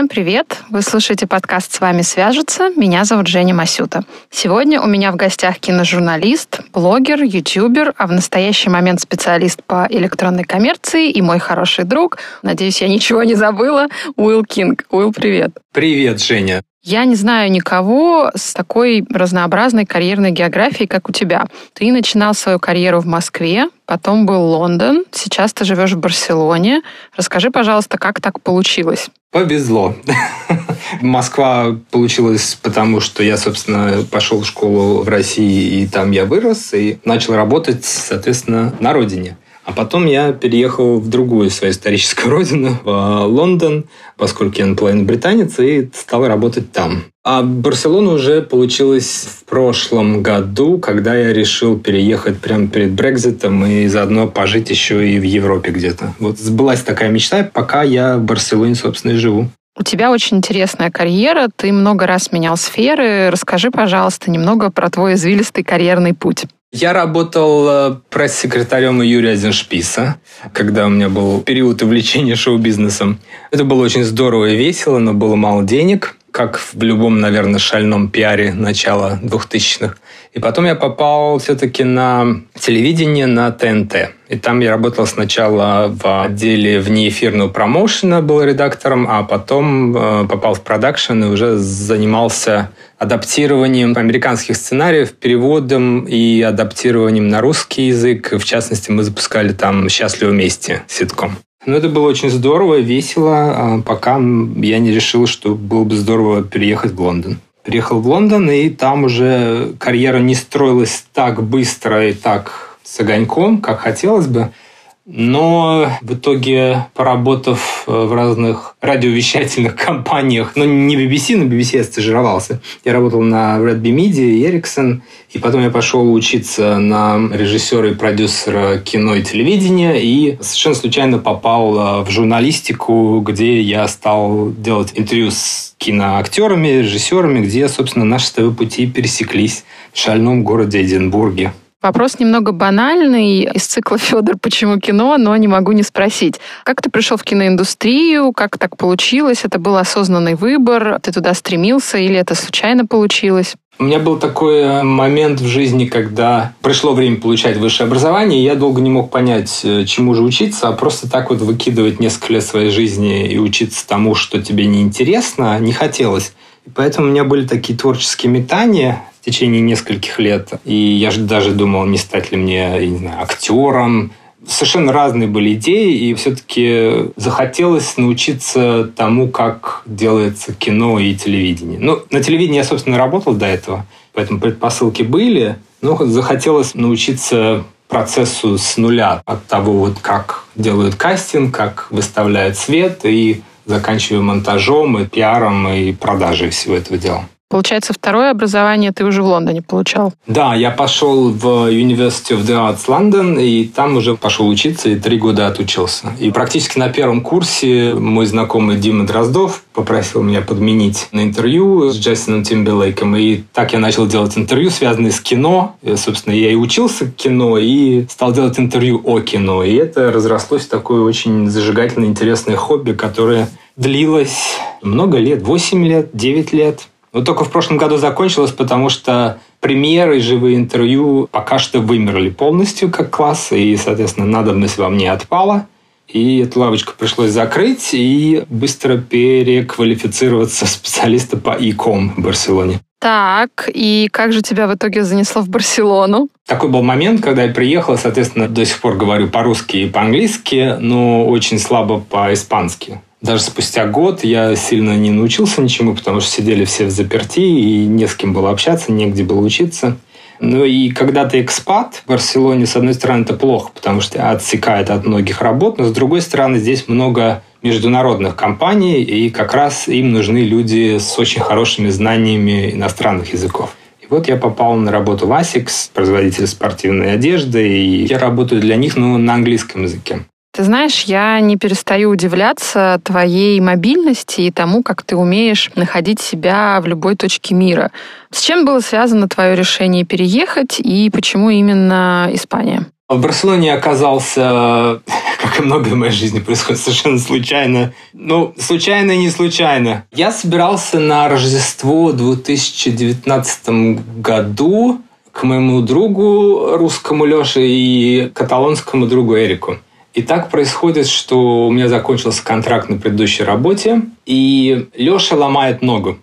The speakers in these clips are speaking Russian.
Всем привет! Вы слушаете подкаст «С вами свяжутся». Меня зовут Женя Масюта. Сегодня у меня в гостях киножурналист, блогер, ютубер, а в настоящий момент специалист по электронной коммерции и мой хороший друг, надеюсь, я ничего не забыла, Уилл Кинг. Уилл, привет! Привет, Женя! Я не знаю никого с такой разнообразной карьерной географией, как у тебя. Ты начинал свою карьеру в Москве, потом был Лондон, сейчас ты живешь в Барселоне. Расскажи, пожалуйста, как так получилось? Повезло. Москва получилась потому, что я, собственно, пошел в школу в России, и там я вырос, и начал работать, соответственно, на родине. А потом я переехал в другую свою историческую родину, в Лондон, поскольку я наполовину британец, и стал работать там. А Барселона уже получилось в прошлом году, когда я решил переехать прямо перед Брекзитом и заодно пожить еще и в Европе где-то. Вот сбылась такая мечта, пока я в Барселоне, собственно, и живу. У тебя очень интересная карьера, ты много раз менял сферы. Расскажи, пожалуйста, немного про твой извилистый карьерный путь. Я работал э, пресс-секретарем Юрия Зеншписа, когда у меня был период увлечения шоу-бизнесом. Это было очень здорово и весело, но было мало денег, как в любом, наверное, шальном пиаре начала 2000-х. И потом я попал все-таки на телевидение, на ТНТ. И там я работал сначала в отделе внеэфирного промоушена, был редактором, а потом э, попал в продакшн и уже занимался адаптированием американских сценариев, переводом и адаптированием на русский язык. В частности, мы запускали там «Счастливы вместе» ситком. Ну, это было очень здорово, весело, а пока я не решил, что было бы здорово переехать в Лондон. Переехал в Лондон, и там уже карьера не строилась так быстро и так с огоньком, как хотелось бы. Но в итоге, поработав э, в разных радиовещательных компаниях, ну, не BBC, на BBC я стажировался. Я работал на Red Bee Media и Ericsson, и потом я пошел учиться на режиссера и продюсера кино и телевидения, и совершенно случайно попал э, в журналистику, где я стал делать интервью с киноактерами, режиссерами, где, собственно, наши с тобой пути пересеклись в шальном городе Эдинбурге. Вопрос немного банальный из цикла «Федор, почему кино?», но не могу не спросить. Как ты пришел в киноиндустрию? Как так получилось? Это был осознанный выбор? Ты туда стремился или это случайно получилось? У меня был такой э, момент в жизни, когда пришло время получать высшее образование, и я долго не мог понять, э, чему же учиться, а просто так вот выкидывать несколько лет своей жизни и учиться тому, что тебе неинтересно, не хотелось. И поэтому у меня были такие творческие метания, в течение нескольких лет. И я же даже думал, не стать ли мне, я не знаю, актером. Совершенно разные были идеи, и все-таки захотелось научиться тому, как делается кино и телевидение. Ну, на телевидении я, собственно, работал до этого, поэтому предпосылки были, но захотелось научиться процессу с нуля, от того, вот как делают кастинг, как выставляют свет, и заканчивая монтажом, и пиаром, и продажей всего этого дела. Получается, второе образование ты уже в Лондоне получал? Да, я пошел в University of the Arts London, и там уже пошел учиться, и три года отучился. И практически на первом курсе мой знакомый Дима Дроздов попросил меня подменить на интервью с Джастином Тимберлейком, и так я начал делать интервью, связанные с кино. И, собственно, я и учился кино, и стал делать интервью о кино. И это разрослось в такое очень зажигательное, интересное хобби, которое длилось много лет, 8 лет, 9 лет. Но только в прошлом году закончилось, потому что премьеры и живые интервью пока что вымерли полностью как класс, и, соответственно, надобность во мне отпала. И эту лавочку пришлось закрыть и быстро переквалифицироваться в специалиста по e-com в Барселоне. Так, и как же тебя в итоге занесло в Барселону? Такой был момент, когда я приехал, соответственно, до сих пор говорю по-русски и по-английски, но очень слабо по-испански. Даже спустя год я сильно не научился ничему, потому что сидели все в заперти, и не с кем было общаться, негде было учиться. Ну и когда ты экспат в Барселоне, с одной стороны, это плохо, потому что отсекает от многих работ, но с другой стороны, здесь много международных компаний, и как раз им нужны люди с очень хорошими знаниями иностранных языков. И вот я попал на работу в ASICS, производитель спортивной одежды, и я работаю для них, но на английском языке. Ты знаешь, я не перестаю удивляться твоей мобильности и тому, как ты умеешь находить себя в любой точке мира. С чем было связано твое решение переехать и почему именно Испания? В Барселоне оказался, как и многое в моей жизни происходит совершенно случайно. Ну, случайно и не случайно. Я собирался на Рождество в 2019 году к моему другу русскому Леше и каталонскому другу Эрику. И так происходит, что у меня закончился контракт на предыдущей работе, и Леша ломает ногу.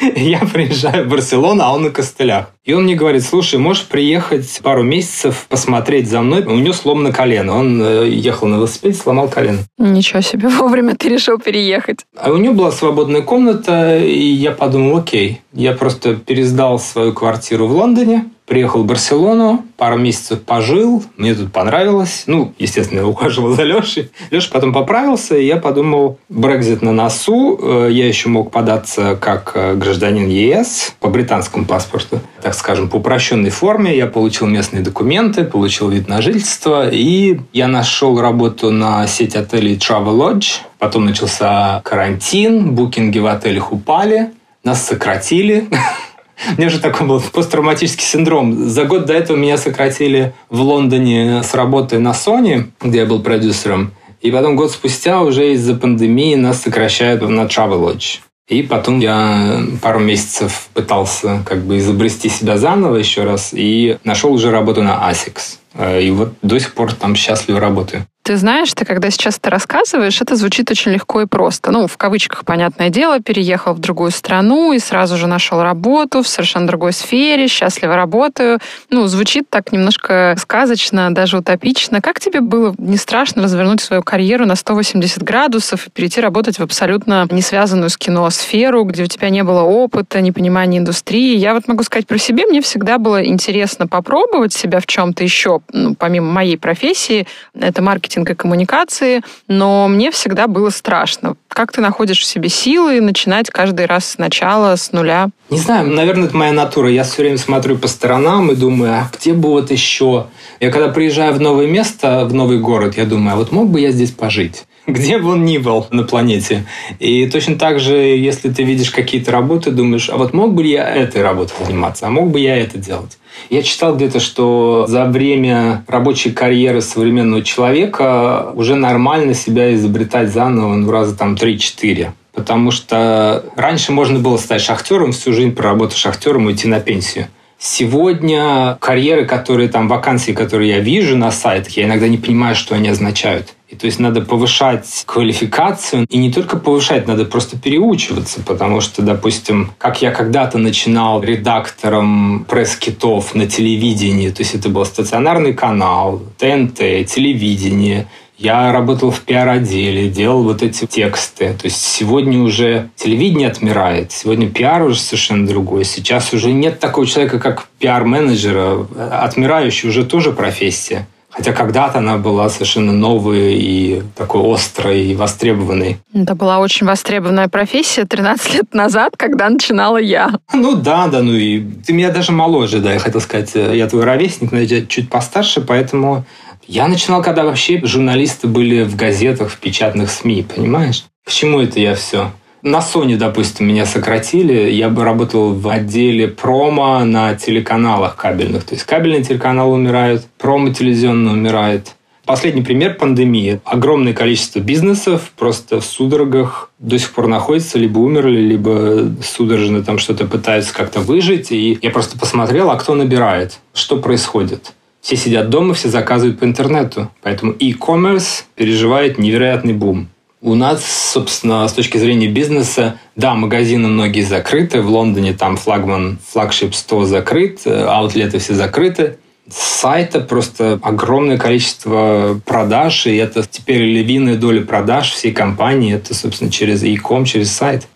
Я приезжаю в Барселону, а он на костылях. И он мне говорит, слушай, можешь приехать пару месяцев посмотреть за мной? У него сломано колено. Он э, ехал на велосипеде, сломал колено. Ничего себе, вовремя ты решил переехать. А у него была свободная комната, и я подумал, окей. Я просто пересдал свою квартиру в Лондоне, Приехал в Барселону, пару месяцев пожил, мне тут понравилось. Ну, естественно, я ухаживал за Лешей. Леша потом поправился, и я подумал, Брекзит на носу, э, я еще мог податься как э, гражданин ЕС по британскому паспорту. Так скажем, по упрощенной форме я получил местные документы, получил вид на жительство, и я нашел работу на сеть отелей Travelodge. Потом начался карантин, букинги в отелях упали, нас сократили. У меня же такой был посттравматический синдром. За год до этого меня сократили в Лондоне с работы на Sony, где я был продюсером. И потом год спустя уже из-за пандемии нас сокращают на Travelodge. И потом я пару месяцев пытался как бы изобрести себя заново еще раз и нашел уже работу на ASICS. Э, и вот до сих пор там счастливо работаю. Ты знаешь, ты когда сейчас это рассказываешь, это звучит очень легко и просто. Ну, в кавычках, понятное дело, переехал в другую страну и сразу же нашел работу в совершенно другой сфере, счастливо работаю. Ну, звучит так немножко сказочно, даже утопично. Как тебе было не страшно развернуть свою карьеру на 180 градусов и перейти работать в абсолютно не связанную с кино сферу, где у тебя не было опыта, непонимания индустрии? Я вот могу сказать про себя, мне всегда было интересно попробовать себя в чем-то еще, ну, помимо моей профессии. Это маркетинг маркетинг и коммуникации, но мне всегда было страшно. Как ты находишь в себе силы начинать каждый раз сначала, с нуля? Не знаю, наверное, это моя натура. Я все время смотрю по сторонам и думаю, а где бы вот еще? Я когда приезжаю в новое место, в новый город, я думаю, а вот мог бы я здесь пожить? Где бы он ни был на планете. И точно так же, если ты видишь какие-то работы, думаешь, а вот мог бы я этой работой заниматься, а мог бы я это делать? Я читал где-то, что за время рабочей карьеры современного человека уже нормально себя изобретать заново ну, раза там 3-4. Потому что раньше можно было стать шахтером, всю жизнь проработать шахтером и уйти на пенсию. Сегодня карьеры, которые там, вакансии, которые я вижу на сайтах, я иногда не понимаю, что они означают. И то есть надо повышать квалификацию. И не только повышать, надо просто переучиваться. Потому что, допустим, как я когда-то начинал редактором пресс-китов на телевидении, то есть это был стационарный канал, ТНТ, телевидение, я работал в пиар-отделе, делал вот эти тексты. То есть сегодня уже телевидение отмирает, сегодня пиар уже совершенно другой. Сейчас уже нет такого человека, как пиар-менеджера. Отмирающий уже тоже профессия. Хотя когда-то она была совершенно новой и такой острой и востребованной. Это была очень востребованная профессия 13 лет назад, когда начинала я. Ну да, да, ну и ты меня даже моложе, да, я хотел сказать, я твой ровесник, но я чуть постарше, поэтому я начинал, когда вообще журналисты были в газетах, в печатных СМИ, понимаешь? К чему это я все? На Sony, допустим, меня сократили. Я бы работал в отделе промо на телеканалах кабельных. То есть кабельные телеканалы умирают, промо телевизионно умирает. Последний пример – пандемии. Огромное количество бизнесов просто в судорогах до сих пор находятся, либо умерли, либо судорожно там что-то пытаются как-то выжить. И я просто посмотрел, а кто набирает, что происходит. Все сидят дома, все заказывают по интернету. Поэтому e-commerce переживает невероятный бум. У нас, собственно, с точки зрения бизнеса, да, магазины многие закрыты. В Лондоне там флагман, флагшип 100 закрыт, аутлеты все закрыты. С сайта просто огромное количество продаж, и это теперь львиная доля продаж всей компании. Это, собственно, через e-com, через сайт.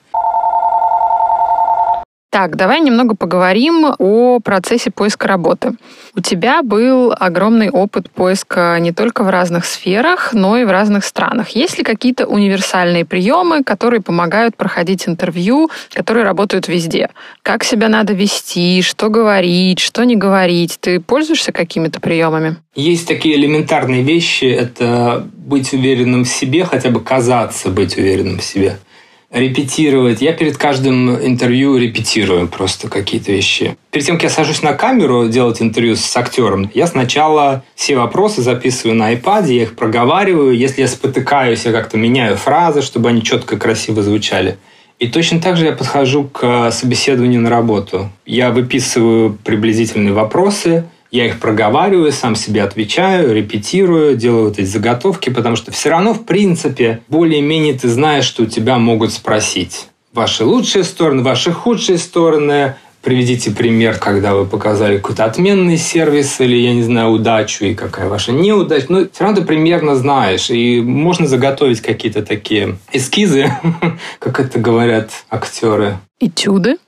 Так, давай немного поговорим о процессе поиска работы. У тебя был огромный опыт поиска не только в разных сферах, но и в разных странах. Есть ли какие-то универсальные приемы, которые помогают проходить интервью, которые работают везде? Как себя надо вести, что говорить, что не говорить? Ты пользуешься какими-то приемами? Есть такие элементарные вещи. Это быть уверенным в себе, хотя бы казаться быть уверенным в себе. Репетировать. Я перед каждым интервью репетирую просто какие-то вещи. Перед тем, как я сажусь на камеру делать интервью с актером, я сначала все вопросы записываю на iPad, я их проговариваю. Если я спотыкаюсь, я как-то меняю фразы, чтобы они четко, красиво звучали. И точно так же я подхожу к собеседованию на работу. Я выписываю приблизительные вопросы, я их проговариваю, сам себе отвечаю, репетирую, делаю вот эти заготовки, потому что все равно, в принципе, более-менее ты знаешь, что у тебя могут спросить. Ваши лучшие стороны, ваши худшие стороны, Приведите пример, когда вы показали какой-то отменный сервис или, я не знаю, удачу, и какая ваша неудача. Ну, все равно ты примерно знаешь, и можно заготовить какие-то такие эскизы, как это говорят актеры. Этюды?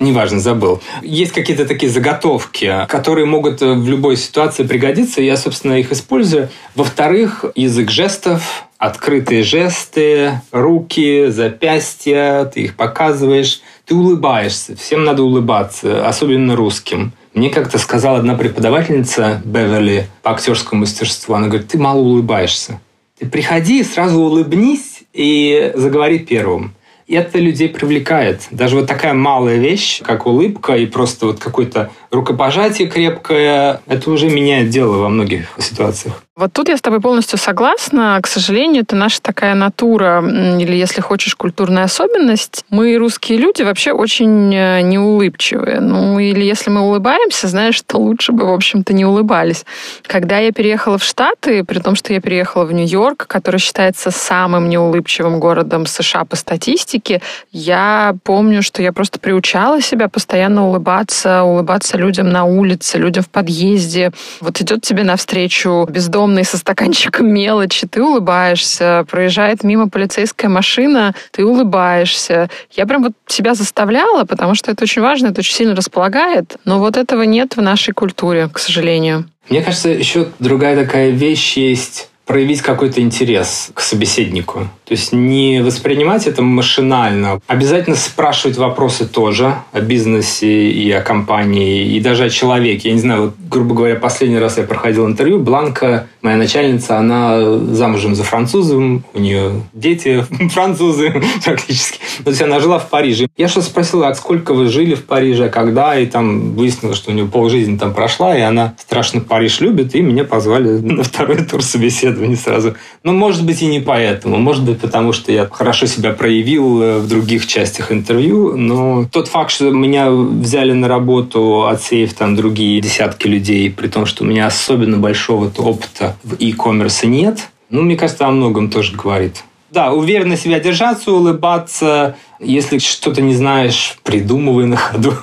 Неважно, забыл. Есть какие-то такие заготовки, которые могут в любой ситуации пригодиться, и я, собственно, их использую. Во-вторых, язык жестов, открытые жесты, руки, запястья, ты их показываешь, ты улыбаешься. Всем надо улыбаться, особенно русским. Мне как-то сказала одна преподавательница Беверли по актерскому мастерству, она говорит, ты мало улыбаешься. Ты приходи, сразу улыбнись и заговори первым. Это людей привлекает. Даже вот такая малая вещь, как улыбка и просто вот какое-то рукопожатие крепкое, это уже меняет дело во многих ситуациях. Вот тут я с тобой полностью согласна. К сожалению, это наша такая натура, или, если хочешь, культурная особенность. Мы, русские люди, вообще очень э, неулыбчивые. Ну, или если мы улыбаемся, знаешь, то лучше бы, в общем-то, не улыбались. Когда я переехала в Штаты, при том, что я переехала в Нью-Йорк, который считается самым неулыбчивым городом США по статистике, я помню, что я просто приучала себя постоянно улыбаться, улыбаться людям на улице, людям в подъезде. Вот идет тебе навстречу бездомный огромный со стаканчиком мелочи, ты улыбаешься, проезжает мимо полицейская машина, ты улыбаешься. Я прям вот себя заставляла, потому что это очень важно, это очень сильно располагает, но вот этого нет в нашей культуре, к сожалению. Мне кажется, еще другая такая вещь есть проявить какой-то интерес к собеседнику. То есть не воспринимать это машинально. Обязательно спрашивать вопросы тоже о бизнесе и о компании, и даже о человеке. Я не знаю, вот, грубо говоря, последний раз я проходил интервью, Бланка, моя начальница, она замужем за французом, у нее дети французы практически. То есть она жила в Париже. Я что спросил, а сколько вы жили в Париже, когда, и там выяснилось, что у нее полжизни там прошла, и она страшно Париж любит, и меня позвали на второй тур собеседования сразу. Ну, может быть, и не поэтому. Может быть, потому что я хорошо себя проявил э, в других частях интервью, но тот факт, что меня взяли на работу, отсеяв там другие десятки людей, при том, что у меня особенно большого опыта в e-commerce нет, ну, мне кажется, о многом тоже говорит. Да, уверенно себя держаться, улыбаться. Если что-то не знаешь, придумывай на ходу.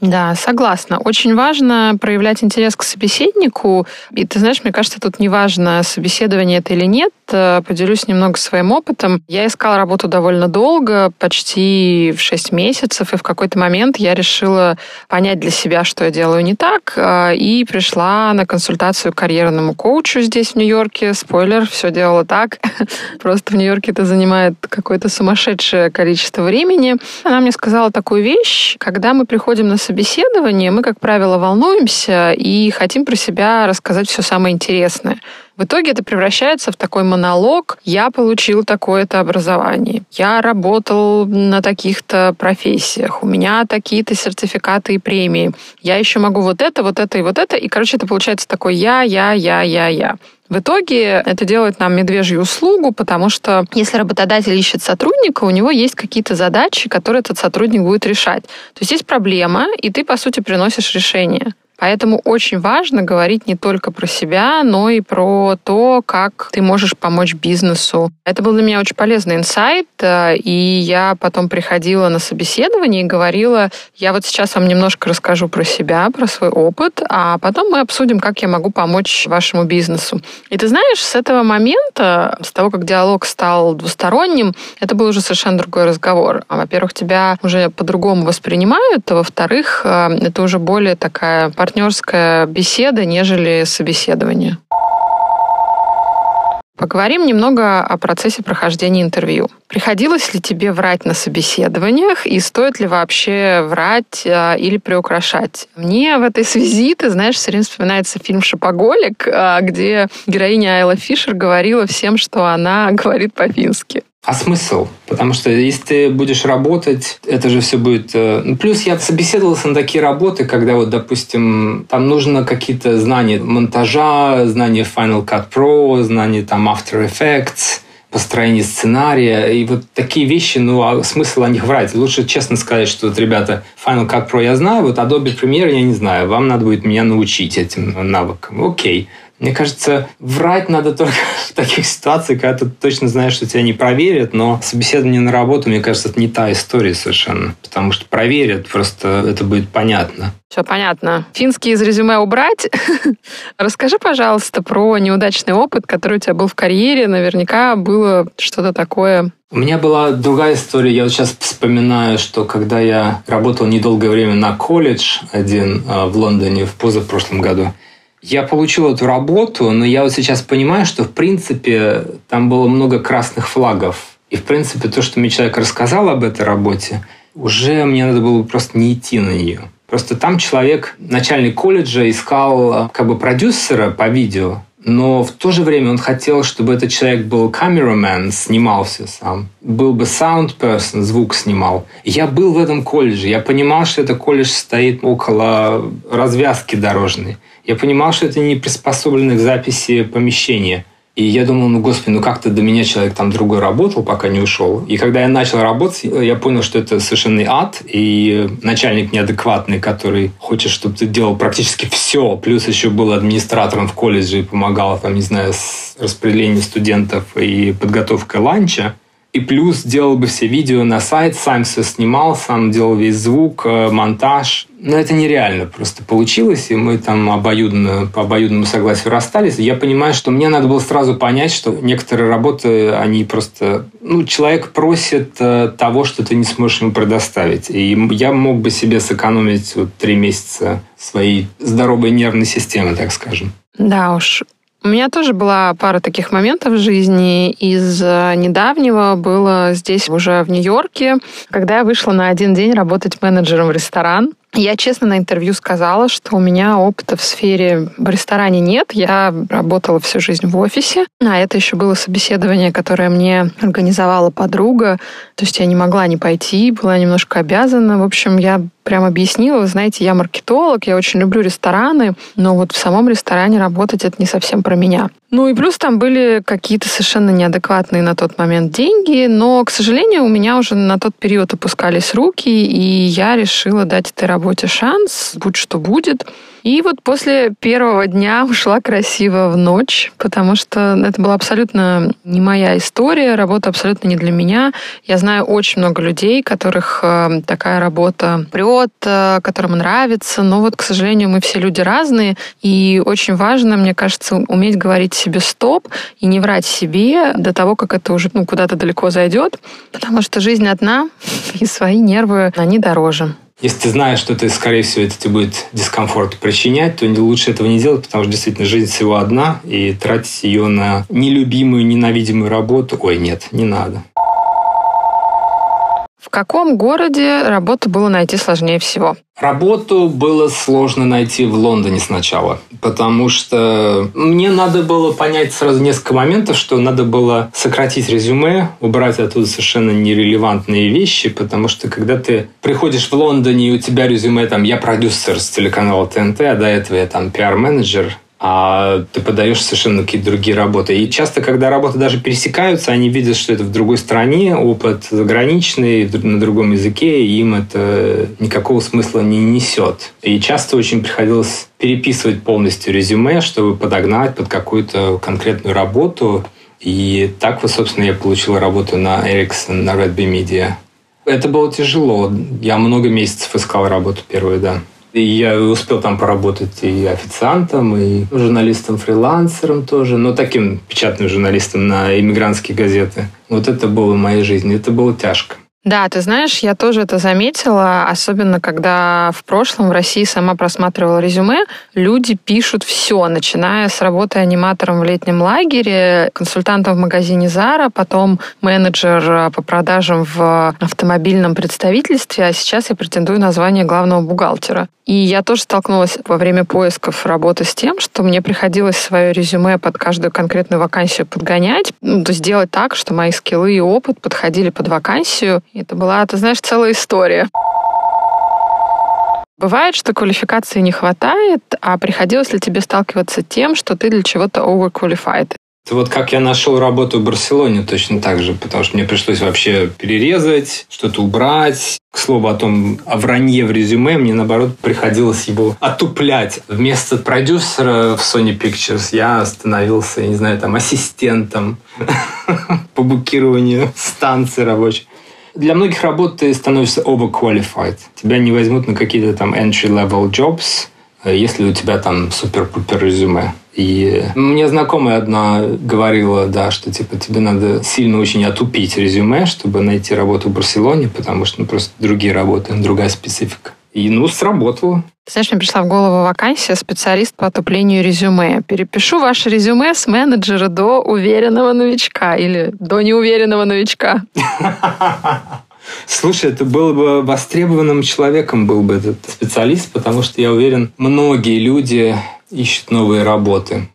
Да, согласна. Очень важно проявлять интерес к собеседнику. И ты знаешь, мне кажется, тут не важно, собеседование это или нет. Э, поделюсь немного своим опытом. Я искала работу довольно долго, почти в 6 месяцев, и в какой-то момент я решила понять для себя, что я делаю не так, э, и пришла на консультацию к карьерному коучу здесь, в Нью-Йорке. Спойлер, все делала так. Просто в Нью-Йорке это занимает какое-то сумасшедшее количество времени. Она мне сказала такую вещь, когда мы приходим на собеседование, мы, как правило, волнуемся и хотим про себя рассказать все самое интересное. В итоге это превращается в такой монолог. Я получил такое-то образование. Я работал на таких-то профессиях. У меня такие-то сертификаты и премии. Я еще могу вот это, вот это и вот это. И, короче, это получается такой я, я, я, я, я. В итоге это делает нам медвежью услугу, потому что если работодатель ищет сотрудника, у него есть какие-то задачи, которые этот сотрудник будет решать. То есть есть проблема, и ты, по сути, приносишь решение. Поэтому очень важно говорить не только про себя, но и про то, как ты можешь помочь бизнесу. Это был для меня очень полезный инсайт, э, и я потом приходила на собеседование и говорила, я вот сейчас вам немножко расскажу про себя, про свой опыт, а потом мы обсудим, как я могу помочь вашему бизнесу. И ты знаешь, с этого момента, с того, как диалог стал двусторонним, это был уже совершенно другой разговор. Во-первых, тебя уже по-другому воспринимают, а во-вторых, э, это уже более такая партнерская партнерская беседа, нежели собеседование. Поговорим немного о процессе прохождения интервью. Приходилось ли тебе врать на собеседованиях и стоит ли вообще врать а, или приукрашать? Мне в этой связи, ты знаешь, все время вспоминается фильм «Шопоголик», а, где героиня Айла Фишер говорила всем, что она говорит по-фински. А смысл? Потому что если ты будешь работать, это же все будет... Э, ну, плюс я собеседовался на такие работы, когда вот, допустим, там нужно какие-то знания монтажа, знания Final Cut Pro, знания там After Effects, построение сценария. И вот такие вещи, ну, а смысл о них врать? Лучше честно сказать, что вот, ребята, Final Cut Pro я знаю, вот Adobe Premiere я не знаю. Вам надо будет меня научить этим навыкам. Окей. Мне кажется, врать надо только в таких ситуациях, когда ты точно знаешь, что тебя не проверят, но собеседование на работу, мне кажется, это не та история совершенно, потому что проверят, просто это будет понятно. Все понятно. Финский из резюме убрать. Расскажи, пожалуйста, про неудачный опыт, который у тебя был в карьере. Наверняка было что-то такое у меня была другая история. Я вот сейчас вспоминаю, что когда я работал недолгое время на колледж один а, в Лондоне в позапрошлом году, я получил эту работу, но я вот сейчас понимаю, что в принципе там было много красных флагов. И в принципе то, что мне человек рассказал об этой работе, уже мне надо было просто не идти на нее. Просто там человек, начальник колледжа, искал как бы продюсера по видео, но в то же время он хотел, чтобы этот человек был камерамен, снимал все сам. Был бы sound person, звук снимал. Я был в этом колледже. Я понимал, что этот колледж стоит около развязки дорожной. Я понимал, что это не приспособленное к записи помещение. И я думал, ну, господи, ну как-то до меня человек там другой работал, пока не ушел. И когда я начал работать, я понял, что это совершенный ад. И начальник неадекватный, который хочет, чтобы ты делал практически все. Плюс еще был администратором в колледже и помогал, там, не знаю, с распределением студентов и подготовкой ланча. И плюс делал бы все видео на сайт, сам все снимал, сам делал весь звук, э, монтаж. Но это нереально просто получилось, и мы там обоюдно, по обоюдному согласию расстались. я понимаю, что мне надо было сразу понять, что некоторые работы, они просто... Ну, человек просит э, того, что ты не сможешь ему предоставить. И я мог бы себе сэкономить вот три месяца своей здоровой нервной системы, так скажем. Да уж, у меня тоже была пара таких моментов в жизни. Из э, недавнего было здесь уже в Нью-Йорке, когда я вышла на один день работать менеджером в ресторан. Я честно на интервью сказала, что у меня опыта в сфере в ресторане нет. Я работала всю жизнь в офисе. А это еще было собеседование, которое мне организовала подруга. То есть я не могла не пойти, была немножко обязана. В общем, я прям объяснила, вы знаете, я маркетолог, я очень люблю рестораны, но вот в самом ресторане работать это не совсем про меня. Ну и плюс там были какие-то совершенно неадекватные на тот момент деньги, но, к сожалению, у меня уже на тот период опускались руки, и я решила дать этой работе шанс, будь что будет. И вот после первого дня ушла красиво в ночь, потому что это была абсолютно не моя история, работа абсолютно не для меня. Я знаю очень много людей, которых э, такая работа прет, э, которым нравится, но вот, к сожалению, мы все люди разные, и очень важно, мне кажется, уметь говорить себе стоп и не врать себе до того, как это уже ну, куда-то далеко зайдет, потому что жизнь одна, и свои нервы, они дороже. Если ты знаешь, что ты, скорее всего, это тебе будет дискомфорт причинять, то лучше этого не делать, потому что действительно жизнь всего одна, и тратить ее на нелюбимую, ненавидимую работу, ой, нет, не надо. В каком городе работу было найти сложнее всего? Работу было сложно найти в Лондоне сначала, потому что мне надо было понять сразу несколько моментов, что надо было сократить резюме, убрать оттуда совершенно нерелевантные вещи, потому что когда ты приходишь в Лондоне, и у тебя резюме там «я продюсер с телеканала ТНТ», а до этого я там пиар-менеджер, а ты подаешь совершенно какие-то другие работы. И часто, когда работы даже пересекаются, они видят, что это в другой стране, опыт заграничный, на другом языке, и им это никакого смысла не несет. И часто очень приходилось переписывать полностью резюме, чтобы подогнать под какую-то конкретную работу. И так вот, собственно, я получил работу на Ericsson, на Red Bee Media. Это было тяжело. Я много месяцев искал работу первую, да. И я успел там поработать и официантом, и журналистом-фрилансером тоже, но таким печатным журналистом на иммигрантские газеты. Вот это было в моей жизни, это было тяжко. Да, ты знаешь, я тоже это заметила, особенно когда в прошлом в России сама просматривала резюме, люди пишут все, начиная с работы аниматором в летнем лагере, консультантом в магазине Zara, потом менеджер по продажам в автомобильном представительстве, а сейчас я претендую на звание главного бухгалтера. И я тоже столкнулась во время поисков работы с тем, что мне приходилось свое резюме под каждую конкретную вакансию подгонять, ну, то есть делать так, что мои скиллы и опыт подходили под вакансию, это была, ты знаешь, целая история. Бывает, что квалификации не хватает, а приходилось ли тебе сталкиваться с тем, что ты для чего-то overqualified? Это вот как я нашел работу в Барселоне точно так же, потому что мне пришлось вообще перерезать, что-то убрать. К слову о том, о вранье в резюме, мне наоборот приходилось его отуплять. Вместо продюсера в Sony Pictures я становился, я не знаю, там, ассистентом по букированию станций рабочих. Для многих работ ты становишься overqualified. Тебя не возьмут на какие-то там entry-level jobs, если у тебя там супер-пупер резюме. И мне знакомая одна говорила, да, что типа тебе надо сильно очень отупить резюме, чтобы найти работу в Барселоне, потому что ну, просто другие работы, другая специфика. И, ну, сработало. Ты знаешь, мне пришла в голову вакансия специалист по отуплению резюме. Перепишу ваше резюме с менеджера до уверенного новичка или до неуверенного новичка. Слушай, это был бы востребованным человеком был бы этот специалист, потому что я уверен, многие люди ищут новые работы.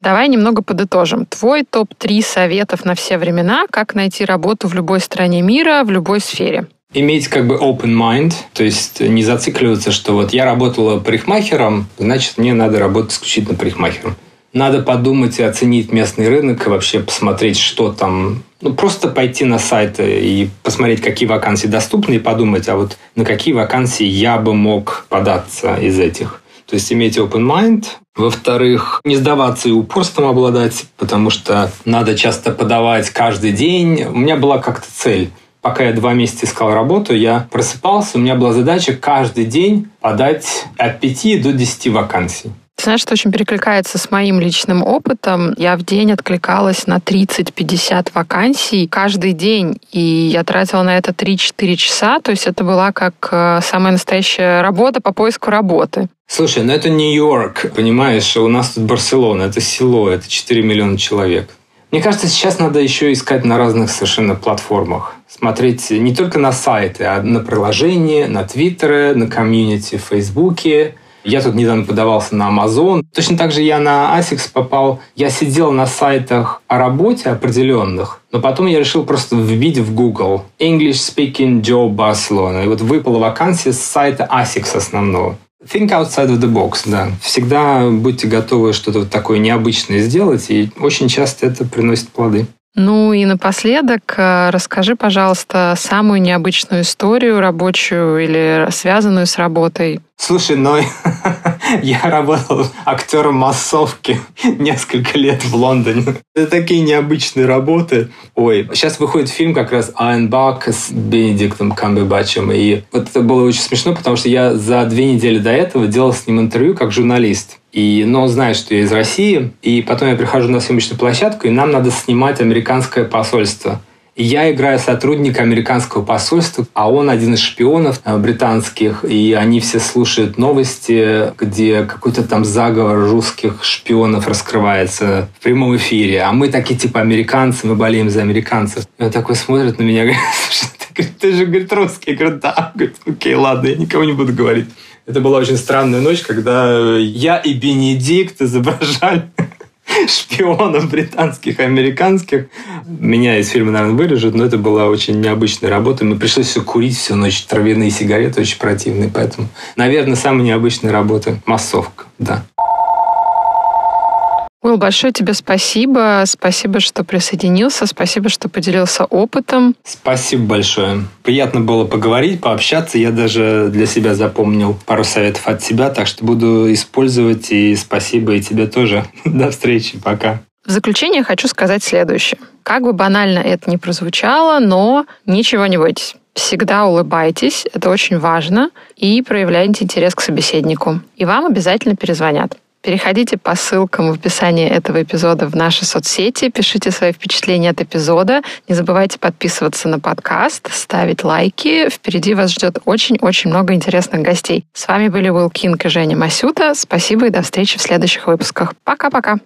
Давай немного подытожим. Твой топ-3 советов на все времена, как найти работу в любой стране мира, в любой сфере. Иметь как бы open mind, то есть не зацикливаться, что вот я работала парикмахером, значит, мне надо работать исключительно парикмахером. Надо подумать и оценить местный рынок, и вообще посмотреть, что там. Ну, просто пойти на сайты и посмотреть, какие вакансии доступны, и подумать, а вот на какие вакансии я бы мог податься из этих. То есть иметь open mind. Во-вторых, не сдаваться и упорством обладать, потому что надо часто подавать каждый день. У меня была как-то цель пока я два месяца искал работу, я просыпался, у меня была задача каждый день подать от 5 до 10 вакансий. Ты знаешь, что очень перекликается с моим личным опытом. Я в день откликалась на 30-50 вакансий каждый день, и я тратила на это 3-4 часа, то есть это была как э, самая настоящая работа по поиску работы. Слушай, ну это Нью-Йорк, понимаешь, у нас тут Барселона, это село, это 4 миллиона человек. Мне кажется, сейчас надо еще искать на разных совершенно платформах. Смотреть не только на сайты, а на приложения, на Твиттере, на комьюнити в Фейсбуке. Я тут недавно подавался на Amazon. Точно так же я на ASICS попал. Я сидел на сайтах о работе определенных, но потом я решил просто вбить в Google English Speaking Joe Barcelona. И вот выпала вакансия с сайта ASICS основного. Think outside of the box, да. Всегда будьте готовы что-то такое необычное сделать, и очень часто это приносит плоды. Ну и напоследок э, расскажи, пожалуйста, самую необычную историю рабочую или связанную с работой. Слушай, ну я работал актером массовки несколько лет в Лондоне. Это такие необычные работы. Ой, сейчас выходит фильм как раз «Айнбак» с Бенедиктом Камбербачем. И вот это было очень смешно, потому что я за две недели до этого делал с ним интервью как журналист. И, но он знает, что я из России. И потом я прихожу на съемочную площадку, и нам надо снимать американское посольство. Я играю сотрудника американского посольства, а он один из шпионов э, британских, и они все слушают новости, где какой-то там заговор русских шпионов раскрывается в прямом эфире. А мы такие типа американцы, мы болеем за американцев. И он такой смотрит на меня, говорит, ты, ты же, говорит, русский. Я говорю, да. Говорит, окей, ладно, я никому не буду говорить. Это была очень странная ночь, когда я и Бенедикт изображали шпионов британских, американских. Меня из фильма, наверное, вырежут, но это была очень необычная работа. Мы пришлось все курить всю ночь, травяные сигареты очень противные, поэтому, наверное, самая необычная работа – массовка, да. Уилл, большое тебе спасибо. Спасибо, что присоединился. Спасибо, что поделился опытом. Спасибо большое. Приятно было поговорить, пообщаться. Я даже для себя запомнил пару советов от тебя, так что буду использовать. И спасибо и тебе тоже. До встречи. Пока. В заключение хочу сказать следующее. Как бы банально это ни прозвучало, но ничего не бойтесь. Всегда улыбайтесь, это очень важно, и проявляйте интерес к собеседнику. И вам обязательно перезвонят. Переходите по ссылкам в описании этого эпизода в наши соцсети, пишите свои впечатления от эпизода. Не забывайте подписываться на подкаст, ставить лайки. Впереди вас ждет очень-очень много интересных гостей. С вами были Уилл Кинг и Женя Масюта. Спасибо и до встречи в следующих выпусках. Пока-пока.